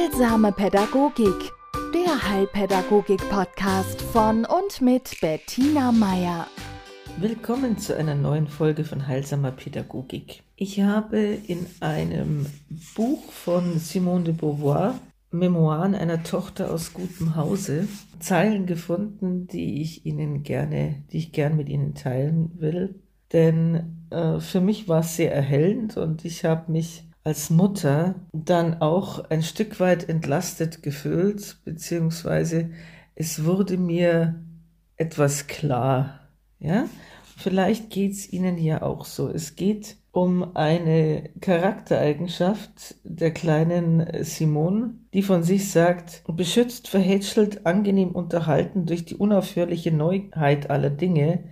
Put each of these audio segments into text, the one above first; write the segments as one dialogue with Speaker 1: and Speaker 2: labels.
Speaker 1: Heilsame Pädagogik, der Heilpädagogik-Podcast von und mit Bettina Meier.
Speaker 2: Willkommen zu einer neuen Folge von Heilsamer Pädagogik. Ich habe in einem Buch von Simone de Beauvoir, Memoiren einer Tochter aus gutem Hause, Zeilen gefunden, die ich Ihnen gerne, die ich gern mit Ihnen teilen will. Denn äh, für mich war es sehr erhellend und ich habe mich als Mutter dann auch ein Stück weit entlastet gefühlt, beziehungsweise es wurde mir etwas klar. Ja, vielleicht geht es Ihnen ja auch so. Es geht um eine Charaktereigenschaft der kleinen Simone, die von sich sagt, beschützt, verhätschelt, angenehm unterhalten durch die unaufhörliche Neuheit aller Dinge,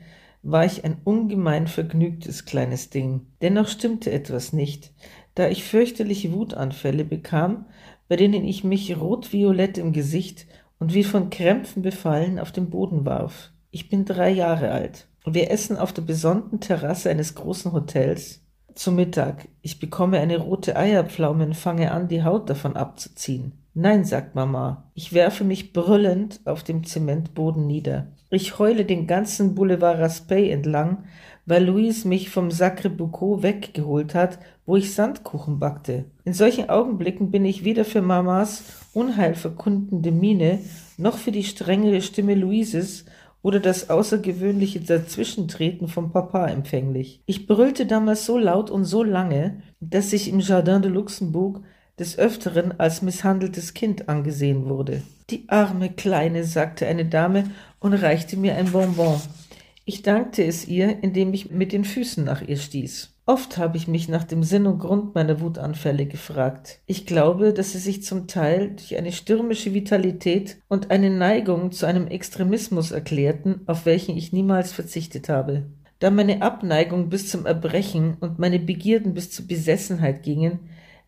Speaker 2: war ich ein ungemein vergnügtes kleines Ding. Dennoch stimmte etwas nicht da ich fürchterliche Wutanfälle bekam, bei denen ich mich rot-violett im Gesicht und wie von Krämpfen befallen auf den Boden warf. Ich bin drei Jahre alt. Wir essen auf der besonnten Terrasse eines großen Hotels. Zu Mittag. Ich bekomme eine rote Eierpflaume und fange an, die Haut davon abzuziehen. Nein, sagt Mama. Ich werfe mich brüllend auf dem Zementboden nieder. Ich heule den ganzen Boulevard Raspail entlang, weil Louise mich vom Sacre Boucau weggeholt hat, wo ich Sandkuchen backte. In solchen Augenblicken bin ich weder für Mamas unheilverkundende Miene, noch für die strengere Stimme Louises oder das außergewöhnliche Dazwischentreten vom Papa empfänglich. Ich brüllte damals so laut und so lange, dass ich im Jardin de Luxembourg des Öfteren als misshandeltes Kind angesehen wurde. Die arme Kleine, sagte eine Dame und reichte mir ein Bonbon. Ich dankte es ihr, indem ich mit den Füßen nach ihr stieß. Oft habe ich mich nach dem Sinn und Grund meiner Wutanfälle gefragt. Ich glaube, dass sie sich zum Teil durch eine stürmische Vitalität und eine Neigung zu einem Extremismus erklärten, auf welchen ich niemals verzichtet habe. Da meine Abneigung bis zum Erbrechen und meine Begierden bis zur Besessenheit gingen,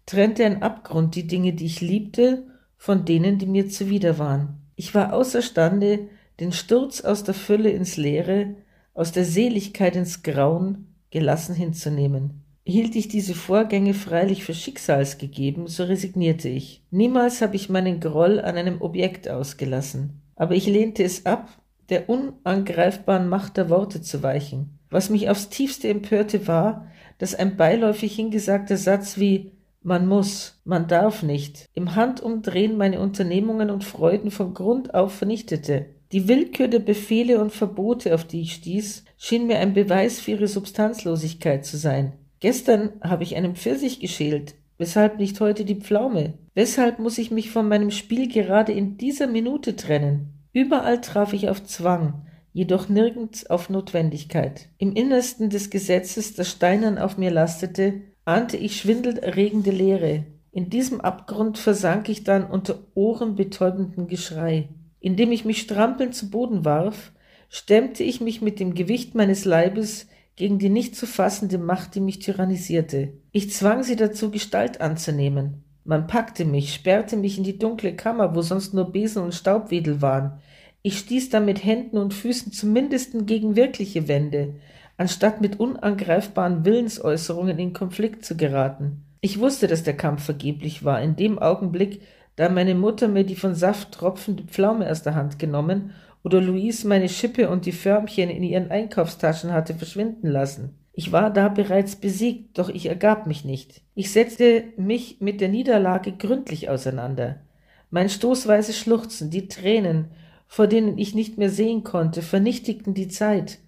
Speaker 2: trennte ein Abgrund die Dinge, die ich liebte, von denen, die mir zuwider waren. Ich war außerstande, den Sturz aus der Fülle ins Leere, aus der Seligkeit ins Grauen gelassen hinzunehmen. Hielt ich diese Vorgänge freilich für schicksalsgegeben, so resignierte ich. Niemals habe ich meinen Groll an einem Objekt ausgelassen. Aber ich lehnte es ab, der unangreifbaren Macht der Worte zu weichen. Was mich aufs tiefste empörte war, dass ein beiläufig hingesagter Satz wie man muss, man darf nicht, im Handumdrehen meine Unternehmungen und Freuden von Grund auf vernichtete. Die Willkür der Befehle und Verbote, auf die ich stieß, schien mir ein Beweis für ihre Substanzlosigkeit zu sein. Gestern habe ich einen Pfirsich geschält. Weshalb nicht heute die Pflaume? Weshalb muss ich mich von meinem Spiel gerade in dieser Minute trennen? Überall traf ich auf Zwang, jedoch nirgends auf Notwendigkeit. Im Innersten des Gesetzes, das steinern auf mir lastete, ahnte ich schwindelerregende Leere. In diesem Abgrund versank ich dann unter ohrenbetäubendem Geschrei. Indem ich mich strampelnd zu Boden warf, stemmte ich mich mit dem Gewicht meines Leibes gegen die nicht zu fassende Macht, die mich tyrannisierte. Ich zwang sie dazu, Gestalt anzunehmen. Man packte mich, sperrte mich in die dunkle Kammer, wo sonst nur Besen und Staubwedel waren. Ich stieß dann mit Händen und Füßen zumindest gegen wirkliche Wände, anstatt mit unangreifbaren Willensäußerungen in Konflikt zu geraten. Ich wusste, dass der Kampf vergeblich war. In dem Augenblick da meine Mutter mir die von Saft tropfende Pflaume aus der Hand genommen oder Louise meine Schippe und die Förmchen in ihren Einkaufstaschen hatte verschwinden lassen. Ich war da bereits besiegt, doch ich ergab mich nicht. Ich setzte mich mit der Niederlage gründlich auseinander. Mein stoßweise Schluchzen, die Tränen, vor denen ich nicht mehr sehen konnte, vernichtigten die Zeit,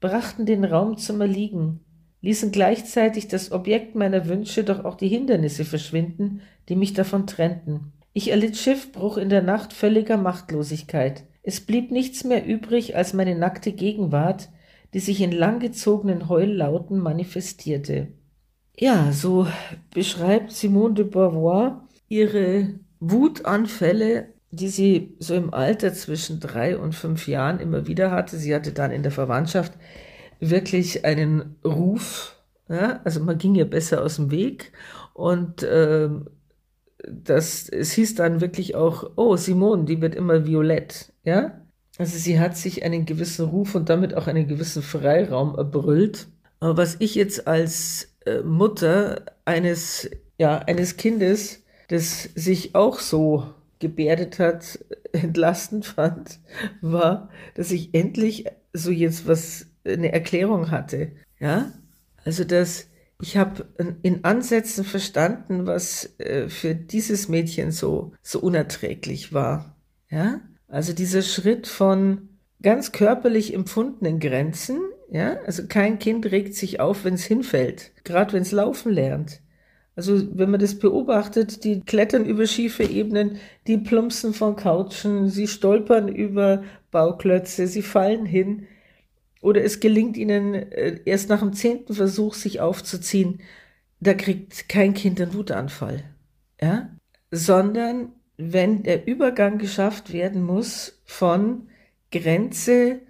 Speaker 2: brachten den Raum zum Erliegen, ließen gleichzeitig das Objekt meiner Wünsche, doch auch die Hindernisse verschwinden, die mich davon trennten. Ich erlitt Schiffbruch in der Nacht völliger Machtlosigkeit. Es blieb nichts mehr übrig als meine nackte Gegenwart, die sich in langgezogenen Heullauten manifestierte. Ja, so beschreibt Simone de Beauvoir ihre Wutanfälle, die sie so im Alter zwischen drei und fünf Jahren immer wieder hatte. Sie hatte dann in der Verwandtschaft wirklich einen Ruf, ja, also man ging ihr besser aus dem Weg und äh, das, es hieß dann wirklich auch, oh, Simone, die wird immer violett, ja? Also sie hat sich einen gewissen Ruf und damit auch einen gewissen Freiraum erbrüllt. Aber was ich jetzt als äh, Mutter eines, ja, eines Kindes das sich auch so gebärdet hat, entlastend fand, war, dass ich endlich so jetzt was, eine Erklärung hatte. Ja, also dass ich habe in Ansätzen verstanden, was äh, für dieses Mädchen so, so unerträglich war. Ja, also dieser Schritt von ganz körperlich empfundenen Grenzen, ja, also kein Kind regt sich auf, wenn es hinfällt, gerade wenn es laufen lernt. Also wenn man das beobachtet, die klettern über schiefe Ebenen, die plumpsen von Couchen, sie stolpern über Bauklötze, sie fallen hin oder es gelingt ihnen äh, erst nach dem zehnten Versuch, sich aufzuziehen. Da kriegt kein Kind einen Wutanfall, ja, sondern wenn der Übergang geschafft werden muss von Grenze,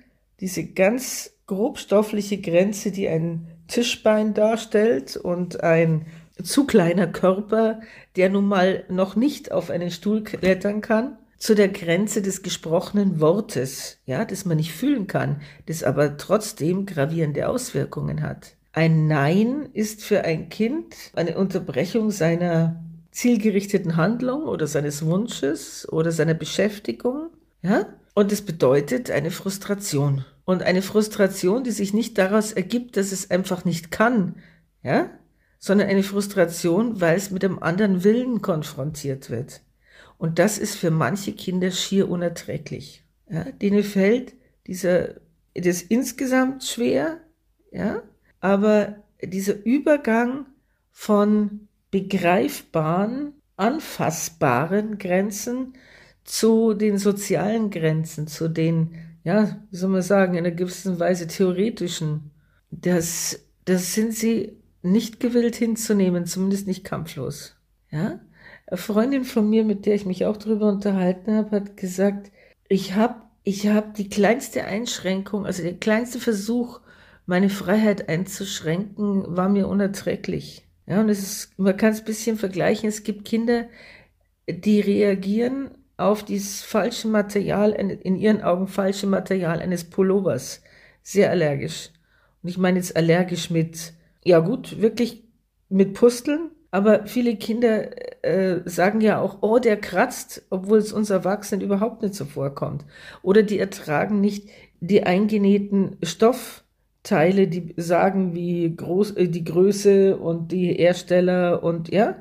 Speaker 2: diese ganz grobstoffliche Grenze, die ein Tischbein darstellt und ein zu kleiner Körper, der nun mal noch nicht auf einen Stuhl klettern kann, zu der Grenze des gesprochenen Wortes, ja, das man nicht fühlen kann, das aber trotzdem gravierende Auswirkungen hat. Ein Nein ist für ein Kind eine Unterbrechung seiner zielgerichteten Handlung oder seines Wunsches oder seiner Beschäftigung, ja? Und es bedeutet eine Frustration. Und eine Frustration, die sich nicht daraus ergibt, dass es einfach nicht kann, ja? sondern eine Frustration, weil es mit einem anderen Willen konfrontiert wird. Und das ist für manche Kinder schier unerträglich. Ja? Denen fällt dieser, das insgesamt schwer, ja? aber dieser Übergang von begreifbaren, anfassbaren Grenzen zu den sozialen Grenzen, zu den, ja, wie soll man sagen, in einer gewissen Weise theoretischen, das, das sind sie nicht gewillt hinzunehmen, zumindest nicht kampflos. Ja? Eine Freundin von mir, mit der ich mich auch darüber unterhalten habe, hat gesagt, ich habe ich hab die kleinste Einschränkung, also der kleinste Versuch, meine Freiheit einzuschränken, war mir unerträglich. Ja, und es ist, man kann es ein bisschen vergleichen. Es gibt Kinder, die reagieren auf dieses falsche Material, in ihren Augen falsche Material eines Pullovers, sehr allergisch. Und ich meine jetzt allergisch mit ja gut, wirklich mit Pusteln. Aber viele Kinder äh, sagen ja auch, oh, der kratzt, obwohl es uns Erwachsenen überhaupt nicht so vorkommt. Oder die ertragen nicht die eingenähten Stoffteile, die sagen, wie groß äh, die Größe und die Hersteller und ja,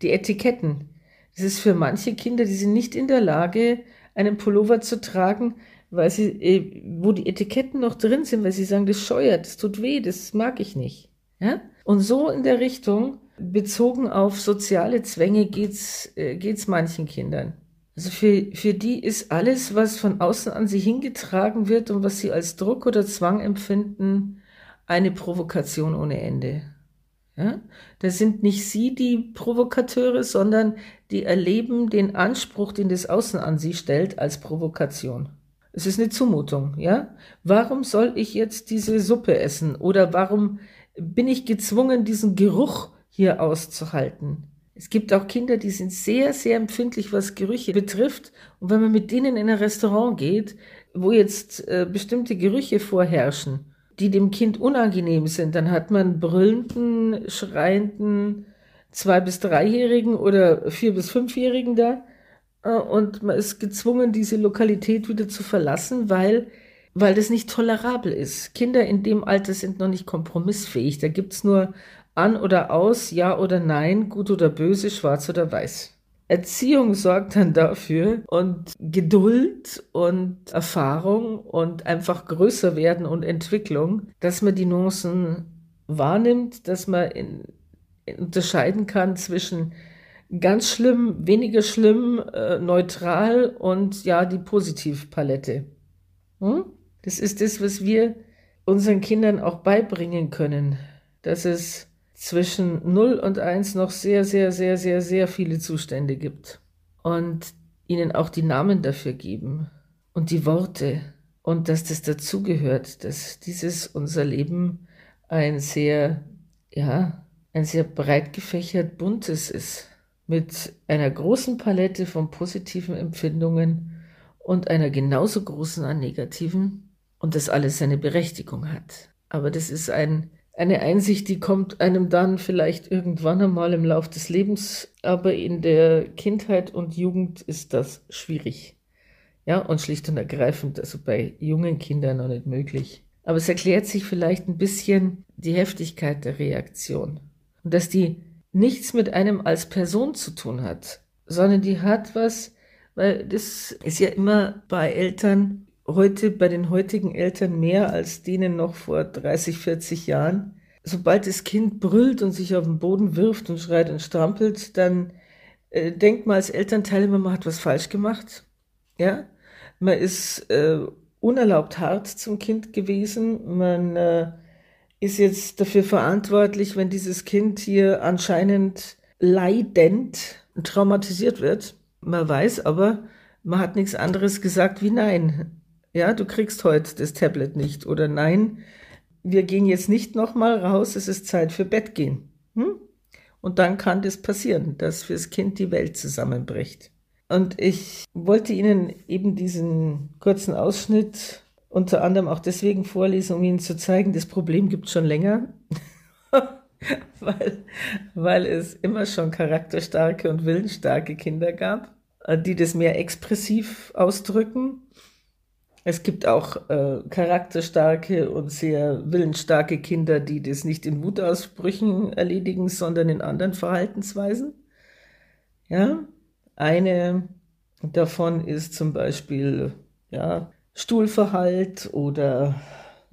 Speaker 2: die Etiketten. Das ist für manche Kinder, die sind nicht in der Lage, einen Pullover zu tragen, weil sie, äh, wo die Etiketten noch drin sind, weil sie sagen, das scheuert, das tut weh, das mag ich nicht. Ja? Und so in der Richtung, bezogen auf soziale Zwänge, geht's, äh, manchen Kindern. Also für, für die ist alles, was von außen an sie hingetragen wird und was sie als Druck oder Zwang empfinden, eine Provokation ohne Ende. Ja? Das sind nicht sie die Provokateure, sondern die erleben den Anspruch, den das Außen an sie stellt, als Provokation. Es ist eine Zumutung, ja? Warum soll ich jetzt diese Suppe essen? Oder warum bin ich gezwungen, diesen Geruch hier auszuhalten. Es gibt auch Kinder, die sind sehr, sehr empfindlich, was Gerüche betrifft. Und wenn man mit denen in ein Restaurant geht, wo jetzt äh, bestimmte Gerüche vorherrschen, die dem Kind unangenehm sind, dann hat man brüllenden, schreienden zwei- bis dreijährigen oder vier- bis fünfjährigen da. Äh, und man ist gezwungen, diese Lokalität wieder zu verlassen, weil weil das nicht tolerabel ist. Kinder in dem Alter sind noch nicht kompromissfähig. Da gibt es nur an oder aus, ja oder nein, gut oder böse, schwarz oder weiß. Erziehung sorgt dann dafür und Geduld und Erfahrung und einfach größer werden und Entwicklung, dass man die Nuancen wahrnimmt, dass man in, in unterscheiden kann zwischen ganz schlimm, weniger schlimm, äh, neutral und ja, die Positivpalette. Hm? Das ist das, was wir unseren Kindern auch beibringen können, dass es zwischen 0 und 1 noch sehr, sehr, sehr, sehr, sehr viele Zustände gibt. Und ihnen auch die Namen dafür geben und die Worte und dass das dazugehört, dass dieses unser Leben ein sehr, ja, ein sehr breit gefächert buntes ist, mit einer großen Palette von positiven Empfindungen und einer genauso großen an negativen und das alles seine Berechtigung hat. Aber das ist ein, eine Einsicht, die kommt einem dann vielleicht irgendwann einmal im Lauf des Lebens, aber in der Kindheit und Jugend ist das schwierig. Ja, und schlicht und ergreifend, also bei jungen Kindern noch nicht möglich. Aber es erklärt sich vielleicht ein bisschen die Heftigkeit der Reaktion. Und dass die nichts mit einem als Person zu tun hat, sondern die hat was, weil das ist ja immer bei Eltern heute, bei den heutigen Eltern mehr als denen noch vor 30, 40 Jahren. Sobald das Kind brüllt und sich auf den Boden wirft und schreit und strampelt, dann äh, denkt man als Elternteil immer, man hat was falsch gemacht. Ja, man ist äh, unerlaubt hart zum Kind gewesen. Man äh, ist jetzt dafür verantwortlich, wenn dieses Kind hier anscheinend leidend traumatisiert wird. Man weiß aber, man hat nichts anderes gesagt wie nein. Ja, du kriegst heute das Tablet nicht oder nein, wir gehen jetzt nicht nochmal raus, es ist Zeit für Bett gehen. Hm? Und dann kann das passieren, dass fürs Kind die Welt zusammenbricht. Und ich wollte Ihnen eben diesen kurzen Ausschnitt unter anderem auch deswegen vorlesen, um Ihnen zu zeigen, das Problem gibt es schon länger, weil, weil es immer schon charakterstarke und willensstarke Kinder gab, die das mehr expressiv ausdrücken. Es gibt auch äh, charakterstarke und sehr willensstarke Kinder, die das nicht in Wutausbrüchen erledigen, sondern in anderen Verhaltensweisen. Ja, eine davon ist zum Beispiel ja, Stuhlverhalt oder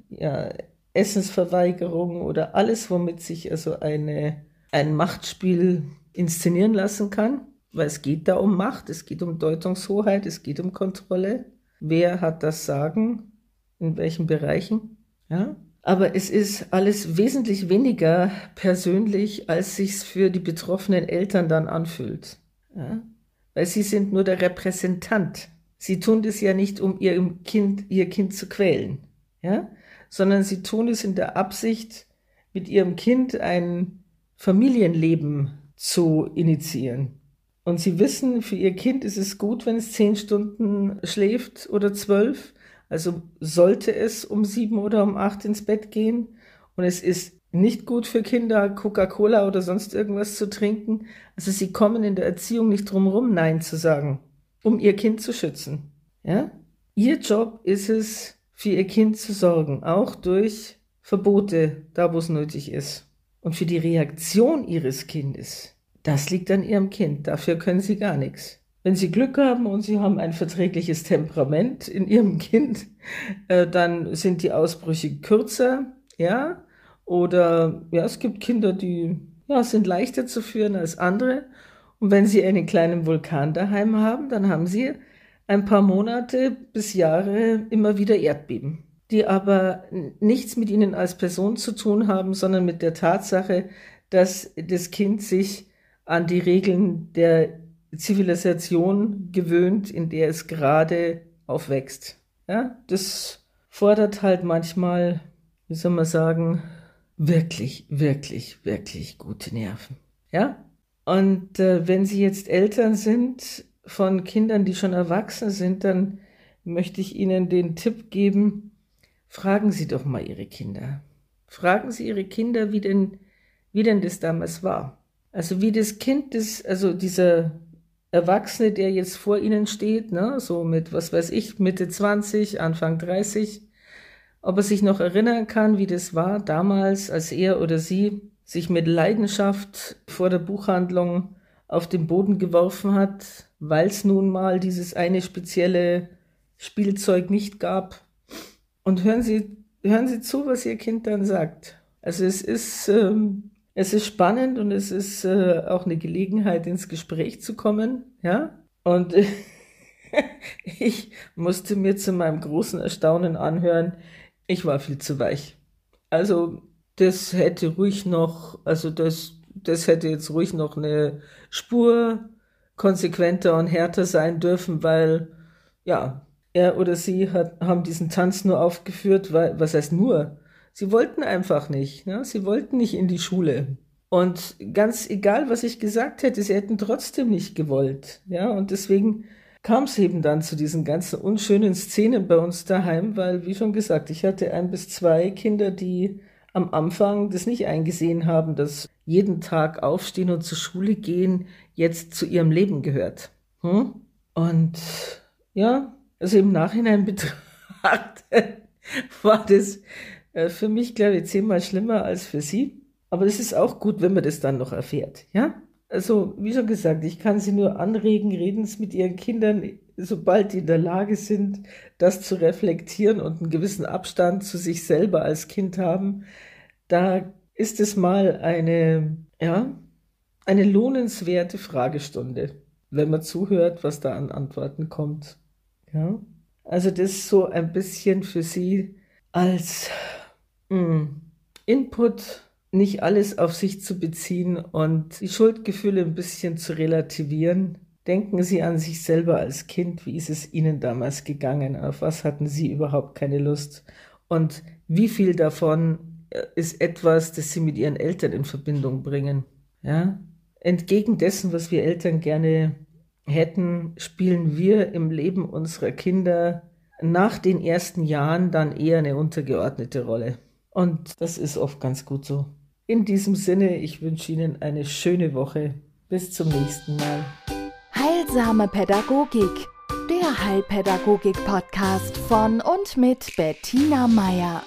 Speaker 2: ja, Essensverweigerung oder alles, womit sich also eine, ein Machtspiel inszenieren lassen kann, weil es geht da um Macht, es geht um Deutungshoheit, es geht um Kontrolle. Wer hat das Sagen? In welchen Bereichen? Ja? Aber es ist alles wesentlich weniger persönlich, als sich's für die betroffenen Eltern dann anfühlt. Ja? weil sie sind nur der Repräsentant. Sie tun das ja nicht, um ihr Kind, ihr Kind zu quälen, ja, sondern sie tun es in der Absicht, mit ihrem Kind ein Familienleben zu initiieren. Und sie wissen, für ihr Kind ist es gut, wenn es zehn Stunden schläft oder zwölf. Also sollte es um sieben oder um acht ins Bett gehen. Und es ist nicht gut für Kinder, Coca-Cola oder sonst irgendwas zu trinken. Also sie kommen in der Erziehung nicht drum rum, Nein zu sagen, um ihr Kind zu schützen. Ja? Ihr Job ist es, für ihr Kind zu sorgen, auch durch Verbote, da wo es nötig ist. Und für die Reaktion ihres Kindes, das liegt an ihrem Kind. Dafür können sie gar nichts. Wenn sie Glück haben und sie haben ein verträgliches Temperament in ihrem Kind, äh, dann sind die Ausbrüche kürzer, ja, oder ja, es gibt Kinder, die ja, sind leichter zu führen als andere. Und wenn sie einen kleinen Vulkan daheim haben, dann haben sie ein paar Monate bis Jahre immer wieder Erdbeben, die aber nichts mit ihnen als Person zu tun haben, sondern mit der Tatsache, dass das Kind sich an die Regeln der Zivilisation gewöhnt, in der es gerade aufwächst. Ja, das fordert halt manchmal, wie soll man sagen, wirklich, wirklich, wirklich gute Nerven. Ja? Und äh, wenn Sie jetzt Eltern sind von Kindern, die schon erwachsen sind, dann möchte ich Ihnen den Tipp geben, fragen Sie doch mal Ihre Kinder. Fragen Sie Ihre Kinder, wie denn, wie denn das damals war. Also wie das Kind, das, also dieser Erwachsene, der jetzt vor Ihnen steht, ne, so mit, was weiß ich, Mitte 20, Anfang 30, ob er sich noch erinnern kann, wie das war damals, als er oder sie sich mit Leidenschaft vor der Buchhandlung auf den Boden geworfen hat, weil es nun mal dieses eine spezielle Spielzeug nicht gab. Und hören Sie, hören Sie zu, was Ihr Kind dann sagt. Also es ist, ähm, es ist spannend und es ist äh, auch eine Gelegenheit, ins Gespräch zu kommen, ja. Und ich musste mir zu meinem großen Erstaunen anhören, ich war viel zu weich. Also das hätte ruhig noch, also das, das hätte jetzt ruhig noch eine Spur konsequenter und härter sein dürfen, weil ja, er oder sie hat, haben diesen Tanz nur aufgeführt, weil, was heißt nur? Sie wollten einfach nicht, ne? sie wollten nicht in die Schule. Und ganz egal, was ich gesagt hätte, sie hätten trotzdem nicht gewollt. Ja, und deswegen kam es eben dann zu diesen ganzen unschönen Szenen bei uns daheim, weil, wie schon gesagt, ich hatte ein bis zwei Kinder, die am Anfang das nicht eingesehen haben, dass jeden Tag aufstehen und zur Schule gehen jetzt zu ihrem Leben gehört. Hm? Und ja, also im Nachhinein betrachtet war das äh, für mich, glaube ich, zehnmal schlimmer als für sie. Aber es ist auch gut, wenn man das dann noch erfährt, ja? Also, wie schon gesagt, ich kann Sie nur anregen, reden Sie mit Ihren Kindern, sobald die in der Lage sind, das zu reflektieren und einen gewissen Abstand zu sich selber als Kind haben. Da ist es mal eine, ja, eine lohnenswerte Fragestunde, wenn man zuhört, was da an Antworten kommt. Ja? Also das so ein bisschen für Sie als mh, hm, Input nicht alles auf sich zu beziehen und die Schuldgefühle ein bisschen zu relativieren. Denken Sie an sich selber als Kind. Wie ist es Ihnen damals gegangen? Auf was hatten Sie überhaupt keine Lust? Und wie viel davon äh, ist etwas, das Sie mit Ihren Eltern in Verbindung bringen? Ja? Entgegen dessen, was wir Eltern gerne hätten, spielen wir im Leben unserer Kinder nach den ersten Jahren dann eher eine untergeordnete Rolle. Und das ist oft ganz gut so. In diesem Sinne, ich wünsche Ihnen eine schöne Woche. Bis zum nächsten Mal.
Speaker 1: Heilsame Pädagogik, der Heilpädagogik-Podcast von und mit Bettina Meier.